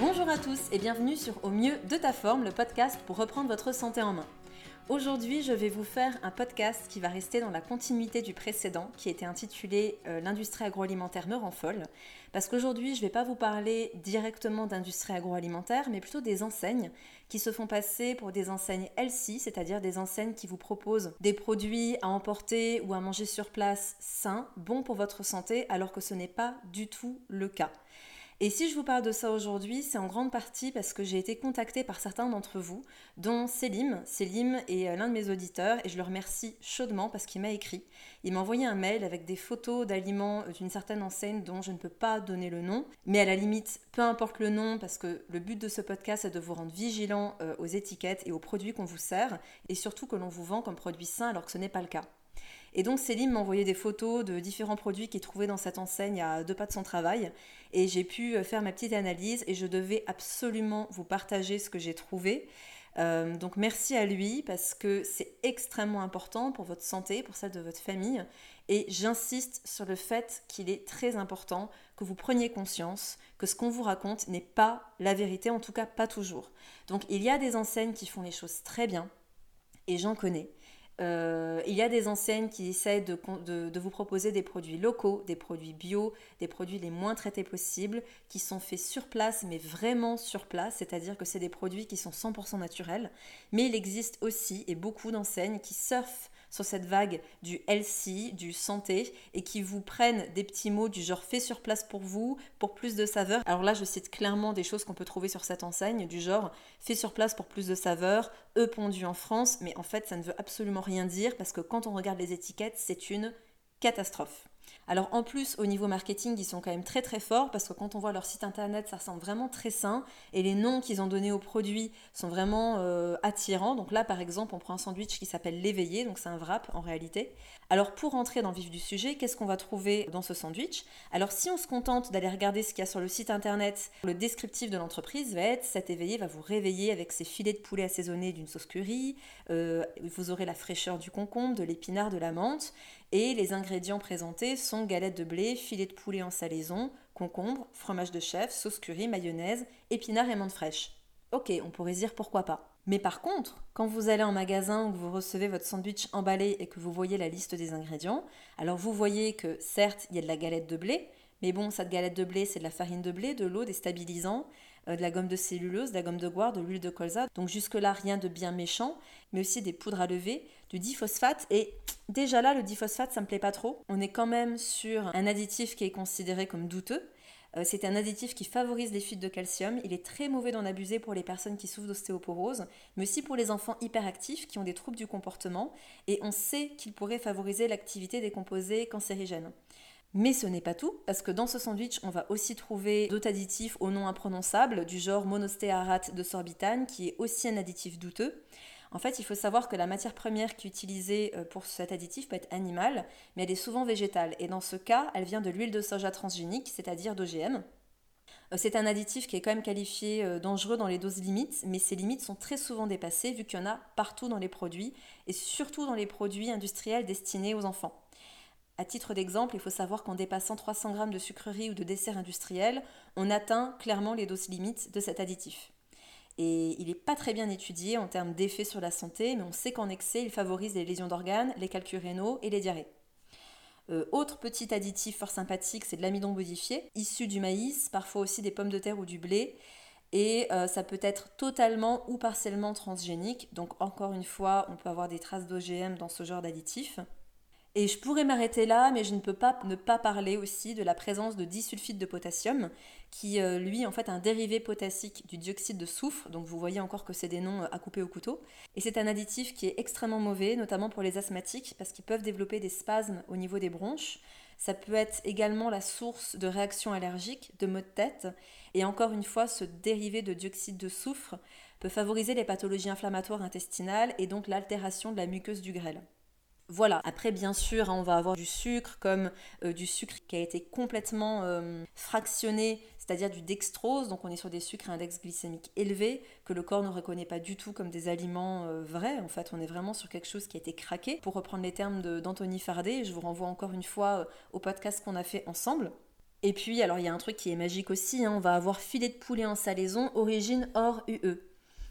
Bonjour à tous et bienvenue sur Au mieux de ta forme, le podcast pour reprendre votre santé en main. Aujourd'hui, je vais vous faire un podcast qui va rester dans la continuité du précédent, qui était intitulé euh, L'industrie agroalimentaire me rend folle. Parce qu'aujourd'hui, je ne vais pas vous parler directement d'industrie agroalimentaire, mais plutôt des enseignes qui se font passer pour des enseignes LC, c'est-à-dire des enseignes qui vous proposent des produits à emporter ou à manger sur place sains, bons pour votre santé, alors que ce n'est pas du tout le cas. Et si je vous parle de ça aujourd'hui, c'est en grande partie parce que j'ai été contactée par certains d'entre vous, dont Selim. Selim est euh, l'un de mes auditeurs et je le remercie chaudement parce qu'il m'a écrit. Il m'a envoyé un mail avec des photos d'aliments d'une certaine enseigne dont je ne peux pas donner le nom. Mais à la limite, peu importe le nom parce que le but de ce podcast est de vous rendre vigilant euh, aux étiquettes et aux produits qu'on vous sert et surtout que l'on vous vend comme produits sains alors que ce n'est pas le cas. Et donc Céline m'a envoyé des photos de différents produits qu'il trouvait dans cette enseigne à deux pas de son travail. Et j'ai pu euh, faire ma petite analyse et je devais absolument vous partager ce que j'ai trouvé. Euh, donc merci à lui parce que c'est extrêmement important pour votre santé, pour celle de votre famille. Et j'insiste sur le fait qu'il est très important que vous preniez conscience que ce qu'on vous raconte n'est pas la vérité, en tout cas pas toujours. Donc il y a des enseignes qui font les choses très bien, et j'en connais. Euh, il y a des enseignes qui essaient de, de, vous proposer des produits locaux, des produits bio, des produits les moins traités possibles, qui sont faits sur place, mais vraiment sur place, c'est-à-dire que c'est des produits qui sont 100% naturels. Mais il existe aussi, et beaucoup d'enseignes, qui surfent sur cette vague du healthy, du santé, et qui vous prennent des petits mots du genre fait sur place pour vous, pour plus de saveur. Alors là, je cite clairement des choses qu'on peut trouver sur cette enseigne, du genre fait sur place pour plus de saveur, eux pondu en France, mais en fait, ça ne veut absolument rien dire parce que quand on regarde les étiquettes, c'est une catastrophe. Alors en plus, au niveau marketing, ils sont quand même très très forts parce que quand on voit leur site internet, ça ressemble vraiment très sain et les noms qu'ils ont donnés aux produits sont vraiment euh, attirants. Donc là, par exemple, on prend un sandwich qui s'appelle l'éveillé, donc c'est un wrap en réalité. Alors pour rentrer dans le vif du sujet, qu'est-ce qu'on va trouver dans ce sandwich? Alors si on se contente d'aller regarder ce qu'il y a sur le site internet, le descriptif de l'entreprise va être cet éveillé va vous réveiller avec ses filets de poulet assaisonnés d'une sauce curry, euh, vous aurez la fraîcheur du concombre, de l'épinard, de la menthe et les ingrédients présentés sont galettes de blé, filet de poulet en salaison, concombre, fromage de chef, sauce curry, mayonnaise, épinards et menthe fraîche. Ok, on pourrait dire pourquoi pas. Mais par contre, quand vous allez en magasin ou que vous recevez votre sandwich emballé et que vous voyez la liste des ingrédients, alors vous voyez que certes, il y a de la galette de blé, mais bon, cette galette de blé, c'est de la farine de blé, de l'eau, des stabilisants, de la gomme de cellulose, de la gomme de goire, de l'huile de colza. Donc jusque-là, rien de bien méchant, mais aussi des poudres à lever, du diphosphate. Et déjà là, le diphosphate, ça me plaît pas trop. On est quand même sur un additif qui est considéré comme douteux. Euh, c'est un additif qui favorise les fuites de calcium. Il est très mauvais d'en abuser pour les personnes qui souffrent d'ostéoporose, mais aussi pour les enfants hyperactifs qui ont des troubles du comportement. Et on sait qu'il pourrait favoriser l'activité des composés cancérigènes. Mais ce n'est pas tout, parce que dans ce sandwich, on va aussi trouver d'autres additifs au nom imprononçable, du genre monostéarate de sorbitane, qui est aussi un additif douteux. En fait, il faut savoir que la matière première qui est utilisée euh, pour cet additif peut être animale, mais elle est souvent végétale. Et dans ce cas, elle vient de l'huile de soja transgénique, c'est-à-dire d'OGM. Euh, c'est un additif qui est quand même qualifié euh, dangereux dans les doses limites, mais ces limites sont très souvent dépassées vu qu'il y en a partout dans les produits, et surtout dans les produits industriels destinés aux enfants. À titre d'exemple, il faut savoir qu'en dépassant 300 g de sucreries ou de desserts industriels, on atteint clairement les doses limites de cet additif. Et il n'est pas très bien étudié en termes d'effet sur la santé, mais on sait qu'en excès, il favorise les lésions d'organes, les calculs rénaux et les diarrhées. Euh, autre petit additif fort sympathique, c'est de l'amidon modifié, issu du maïs, parfois aussi des pommes de terre ou du blé. Et euh, ça peut être totalement ou partiellement transgénique. Donc encore une fois, on peut avoir des traces d'OGM dans ce genre d'additif. Et je pourrais m'arrêter là, mais je ne peux pas ne pas parler aussi de la présence de disulfide de potassium, qui euh, lui en fait un dérivé potassique du dioxyde de soufre, donc vous voyez encore que c'est des noms euh, à couper au couteau. Et c'est un additif qui est extrêmement mauvais, notamment pour les asthmatiques, parce qu'ils peuvent développer des spasmes au niveau des bronches. Ça peut être également la source de réactions allergiques, de maux de tête. Et encore une fois, ce dérivé de dioxyde de soufre peut favoriser les pathologies inflammatoires intestinales et donc l'altération de la muqueuse du grêle. Voilà, après bien sûr, hein, on va avoir du sucre comme euh, du sucre qui a été complètement euh, fractionné, c'est-à-dire du dextrose, donc on est sur des sucres à index glycémique élevé, que le corps ne reconnaît pas du tout comme des aliments euh, vrais, en fait on est vraiment sur quelque chose qui a été craqué. Pour reprendre les termes d'Anthony Fardet, je vous renvoie encore une fois au podcast qu'on a fait ensemble. Et puis, alors il y a un truc qui est magique aussi, hein, on va avoir filet de poulet en salaison, origine hors UE.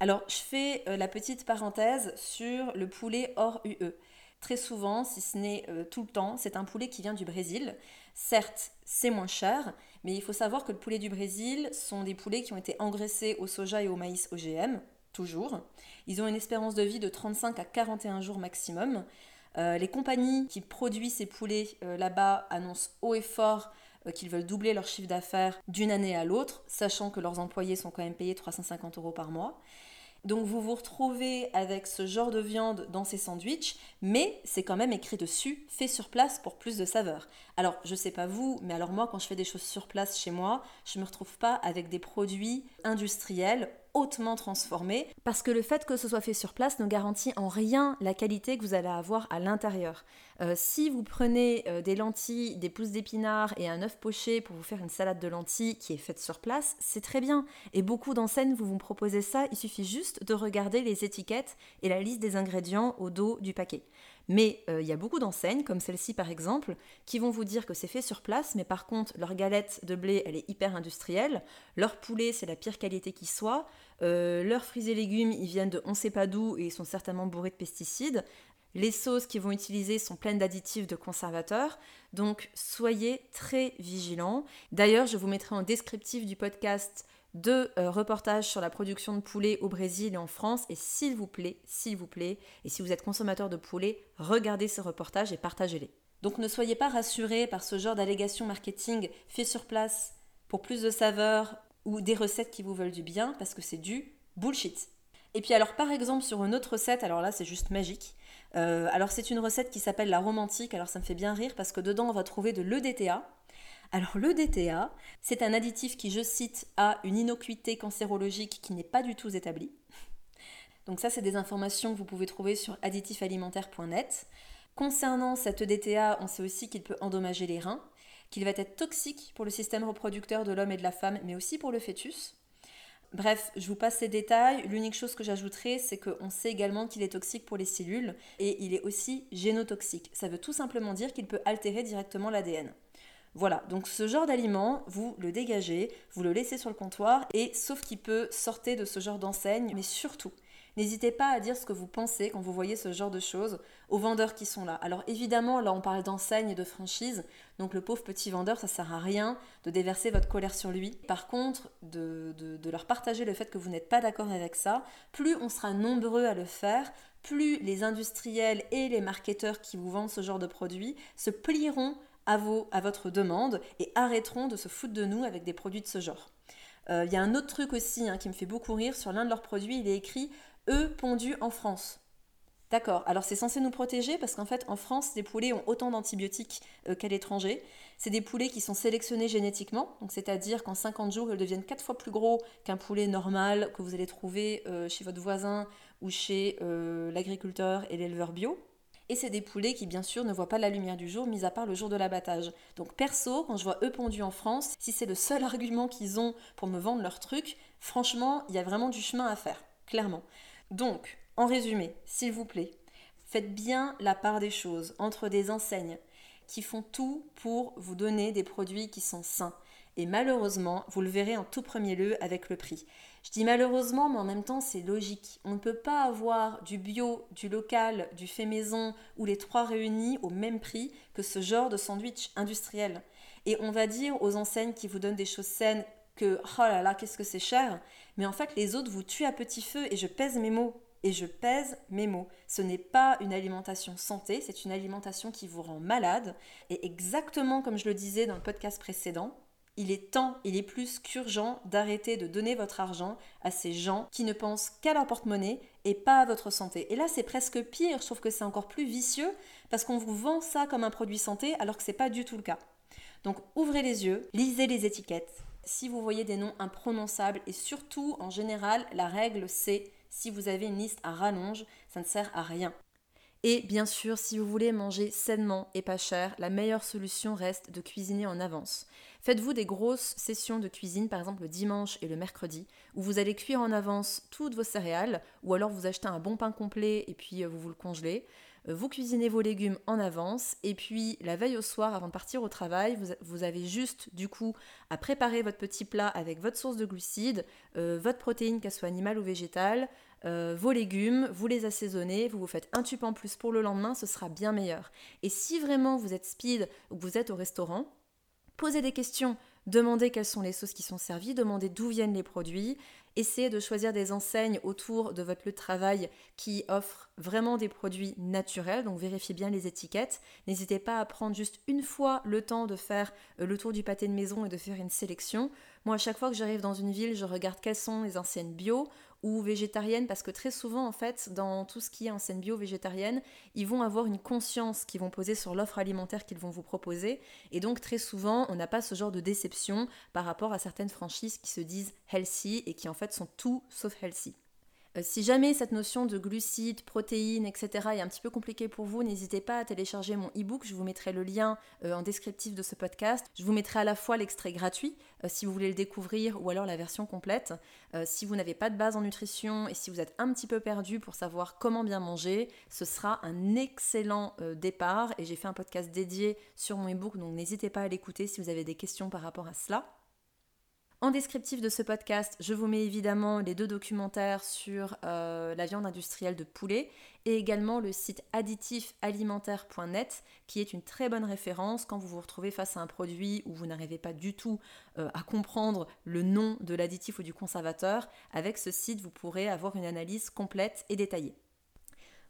Alors, je fais la petite parenthèse sur le poulet hors UE. Très souvent, si ce n'est euh, tout le temps, c'est un poulet qui vient du Brésil. Certes, c'est moins cher, mais il faut savoir que le poulet du Brésil sont des poulets qui ont été engraissés au soja et au maïs OGM, toujours. Ils ont une espérance de vie de 35 à 41 jours maximum. Euh, les compagnies qui produisent ces poulets là-bas annoncent haut et fort qu'ils veulent doubler leur chiffre d'affaires d'une année à l'autre, sachant que leurs employés sont quand même payés 350 euros par mois. Donc vous vous retrouvez avec ce genre de viande dans ces sandwichs, mais c'est quand même écrit dessus, fait sur place pour plus de saveur. Alors je sais pas vous, mais alors moi quand je fais des choses sur place chez moi, je me retrouve pas avec des produits industriels hautement transformés, parce que le fait que ce soit fait sur place ne garantit en rien la qualité que vous allez avoir à l'intérieur. Euh, si vous prenez euh, des lentilles, des pousses d'épinards et un œuf poché pour vous faire une salade de lentilles qui est faite sur place, c'est très bien. Et beaucoup d'enseignes vous vous proposez ça, il suffit juste de regarder les étiquettes et la liste des ingrédients au dos du paquet. Mais euh, il y a beaucoup d'enseignes, comme celle-ci par exemple, qui vont vous dire que c'est fait sur place, mais par contre, leur galette de blé, elle est hyper industrielle, leur poulet, c'est la pire qualité qui soit, leurs fruits et légumes, ils viennent de on sait pas d'où et ils sont certainement bourrés de pesticides. Les sauces qu'ils vont utiliser sont pleines d'additifs de conservateurs, donc soyez très vigilants. D'ailleurs, je vous mettrai en descriptif du podcast deux euh, reportages sur la production de poulet au Brésil et en France. Et s'il vous plaît, s'il vous plaît, et si vous êtes consommateur de poulet, regardez ces reportages et partagez-les. Donc ne soyez pas rassurés par ce genre d'allégations marketing fait sur place pour plus de saveur ou des recettes qui vous veulent du bien, parce que c'est du bullshit. Et puis alors par exemple sur une autre recette, alors là c'est juste magique, euh, alors c'est une recette qui s'appelle la romantique, alors ça me fait bien rire parce que dedans on va trouver de l'EDTA. Alors l'EDTA, c'est un additif qui, je cite, a une innocuité cancérologique qui n'est pas du tout établie. Donc ça c'est des informations que vous pouvez trouver sur additifsalimentaire.net. Concernant cet EDTA, on sait aussi qu'il peut endommager les reins, qu'il va être toxique pour le système reproducteur de l'homme et de la femme, mais aussi pour le fœtus. Bref, je vous passe ces détails. L'unique chose que j'ajouterai, c'est qu'on sait également qu'il est toxique pour les cellules et il est aussi génotoxique. Ça veut tout simplement dire qu'il peut altérer directement l'ADN. Voilà, donc ce genre d'aliment, vous le dégagez, vous le laissez sur le comptoir et sauf qu'il peut sortir de ce genre d'enseigne, mais surtout, N'hésitez pas à dire ce que vous pensez quand vous voyez ce genre de choses aux vendeurs qui sont là. Alors évidemment, là on parle d'enseigne et de franchise, donc le pauvre petit vendeur, ça sert à rien de déverser votre colère sur lui. Par contre, de, de leur partager le fait que vous n'êtes pas d'accord avec ça, plus on sera nombreux à le faire, plus les industriels et les marketeurs qui vous vendent ce genre de produits se plieront à, vos, à votre demande et arrêteront de se foutre de nous avec des produits de ce genre. Euh, il y a un autre truc aussi hein, qui me fait beaucoup rire. Sur l'un de leurs produits, il est écrit œufs pondus en France. D'accord, alors c'est censé nous protéger parce qu'en fait en France, les poulets ont autant d'antibiotiques euh, qu'à l'étranger. C'est des poulets qui sont sélectionnés génétiquement, donc c'est-à-dire qu'en 50 jours, ils deviennent 4 fois plus gros qu'un poulet normal que vous allez trouver euh, chez votre voisin ou chez euh, l'agriculteur et l'éleveur bio. Et c'est des poulets qui bien sûr ne voient pas la lumière du jour, mis à part le jour de l'abattage. Donc perso, quand je vois eux pondus en France, si c'est le seul argument qu'ils ont pour me vendre leur truc, franchement, il y a vraiment du chemin à faire, clairement. Donc, en résumé, s'il vous plaît, faites bien la part des choses entre des enseignes qui font tout pour vous donner des produits qui sont sains. Et malheureusement, vous le verrez en tout premier lieu avec le prix. Je dis malheureusement, mais en même temps, c'est logique. On ne peut pas avoir du bio, du local, du fait maison ou les trois réunis au même prix que ce genre de sandwich industriel. Et on va dire aux enseignes qui vous donnent des choses saines que oh là là, qu'est-ce que c'est cher, mais en fait les autres vous tuent à petit feu et je pèse mes mots. Et je pèse mes mots. Ce n'est pas une alimentation santé, c'est une alimentation qui vous rend malade. Et exactement comme je le disais dans le podcast précédent, il est temps, il est plus qu'urgent d'arrêter de donner votre argent à ces gens qui ne pensent qu'à leur porte-monnaie et pas à votre santé. Et là, c'est presque pire, trouve que c'est encore plus vicieux parce qu'on vous vend ça comme un produit santé alors que c'est pas du tout le cas. Donc ouvrez les yeux, lisez les étiquettes, si vous voyez des noms imprononçables et surtout en général la règle c'est si vous avez une liste à rallonge, ça ne sert à rien. Et bien sûr, si vous voulez manger sainement et pas cher, la meilleure solution reste de cuisiner en avance. Faites-vous des grosses sessions de cuisine, par exemple le dimanche et le mercredi, où vous allez cuire en avance toutes vos céréales, ou alors vous achetez un bon pain complet et puis euh, vous vous le congelez. euh, vous cuisinez vos légumes en avance et puis la veille au soir avant de partir au travail, vous, avez juste du coup à préparer votre petit plat avec votre source de glucides, euh, votre protéine, qu'elle soit animale ou végétale, vos légumes, vous les assaisonnez, vous vous faites un tube en plus pour le lendemain, ce sera bien meilleur. Et si vraiment vous êtes speed ou que vous êtes au restaurant, posez des questions, demandez quelles sont les sauces qui sont servies, demandez d'où viennent les produits, Essayez de choisir des enseignes autour de votre lieu de travail qui offrent vraiment des produits naturels, donc vérifiez bien les étiquettes. N'hésitez pas à prendre juste une fois le temps de faire euh, le tour du pâté de maison et de faire une sélection. Moi, à chaque fois que j'arrive dans une ville, je regarde quelles sont les enseignes bio ou végétariennes parce que très souvent en fait dans tout ce qui est enseigne bio végétarienne ils vont avoir une conscience qu'ils vont poser sur l'offre alimentaire qu'ils vont vous proposer et donc très souvent on n'a pas ce genre de déception par rapport à certaines franchises qui se disent healthy et qui en fait sont tout sauf healthy. Euh, si jamais cette notion de glucides, protéines, etc. est un petit peu compliquée pour vous, n'hésitez pas à télécharger mon e-book. Je vous mettrai le lien euh, en descriptif de ce podcast. Je vous mettrai à la fois l'extrait gratuit euh, si vous voulez le découvrir ou alors la version complète. si vous n'avez pas de base en nutrition et si vous êtes un petit peu perdu pour savoir comment bien manger, ce sera un excellent départ et j'ai fait un podcast dédié sur mon e-book donc n'hésitez pas à l'écouter si vous avez des questions par rapport à cela. En descriptif de ce podcast, je vous mets évidemment les deux documentaires sur euh, la viande industrielle de poulet et également le site additifalimentaire.net qui est une très bonne référence quand vous vous retrouvez face à un produit où vous n'arrivez pas du tout euh, à comprendre le nom de l'additif ou du conservateur. Avec ce site, vous pourrez avoir une analyse complète et détaillée.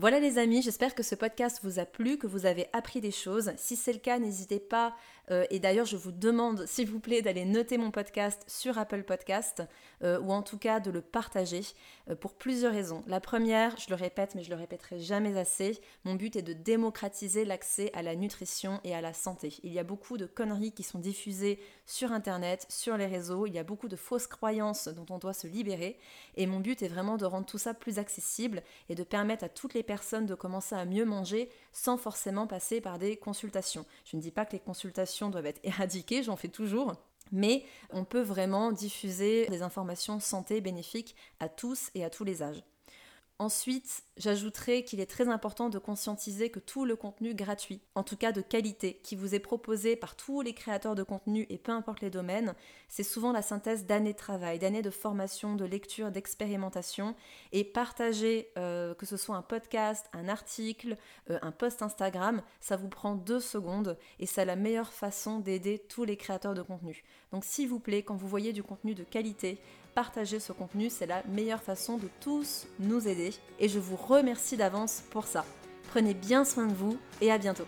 Voilà les amis, j'espère que ce podcast vous a plu, que vous avez appris des choses. Si c'est le cas, n'hésitez pas, euh, et d'ailleurs je vous demande s'il vous plaît d'aller noter mon podcast sur Apple Podcast, euh, ou en tout cas de le partager, euh, pour plusieurs raisons. La première, je le répète, mais je le répéterai jamais assez, mon but est de démocratiser l'accès à la nutrition et à la santé. Il y a beaucoup de conneries qui sont diffusées sur Internet, sur les réseaux, il y a beaucoup de fausses croyances dont on doit se libérer, et mon but est vraiment de rendre tout ça plus accessible et de permettre à toutes les personnes de commencer à mieux manger sans forcément passer par des consultations. Je ne dis pas que les consultations doivent être éradiquées, j'en fais toujours. Mais on peut vraiment diffuser des informations santé bénéfiques à tous et à tous les âges. Ensuite, j'ajouterai qu'il est très important de conscientiser que tout le contenu gratuit, en tout cas de qualité, qui vous est proposé par tous les créateurs de contenu et peu importe les domaines, c'est souvent la synthèse d'années de travail, d'années de formation, de lecture, d'expérimentation. Et partager, euh, que ce soit un podcast, un article, euh, un post Instagram, ça vous prend deux secondes et c'est la meilleure façon d'aider tous les créateurs de contenu. Donc s'il vous plaît, quand vous voyez du contenu de qualité, partager ce contenu, c'est la meilleure façon de tous nous aider et je vous remercie d'avance pour ça. Prenez bien soin de vous et à bientôt.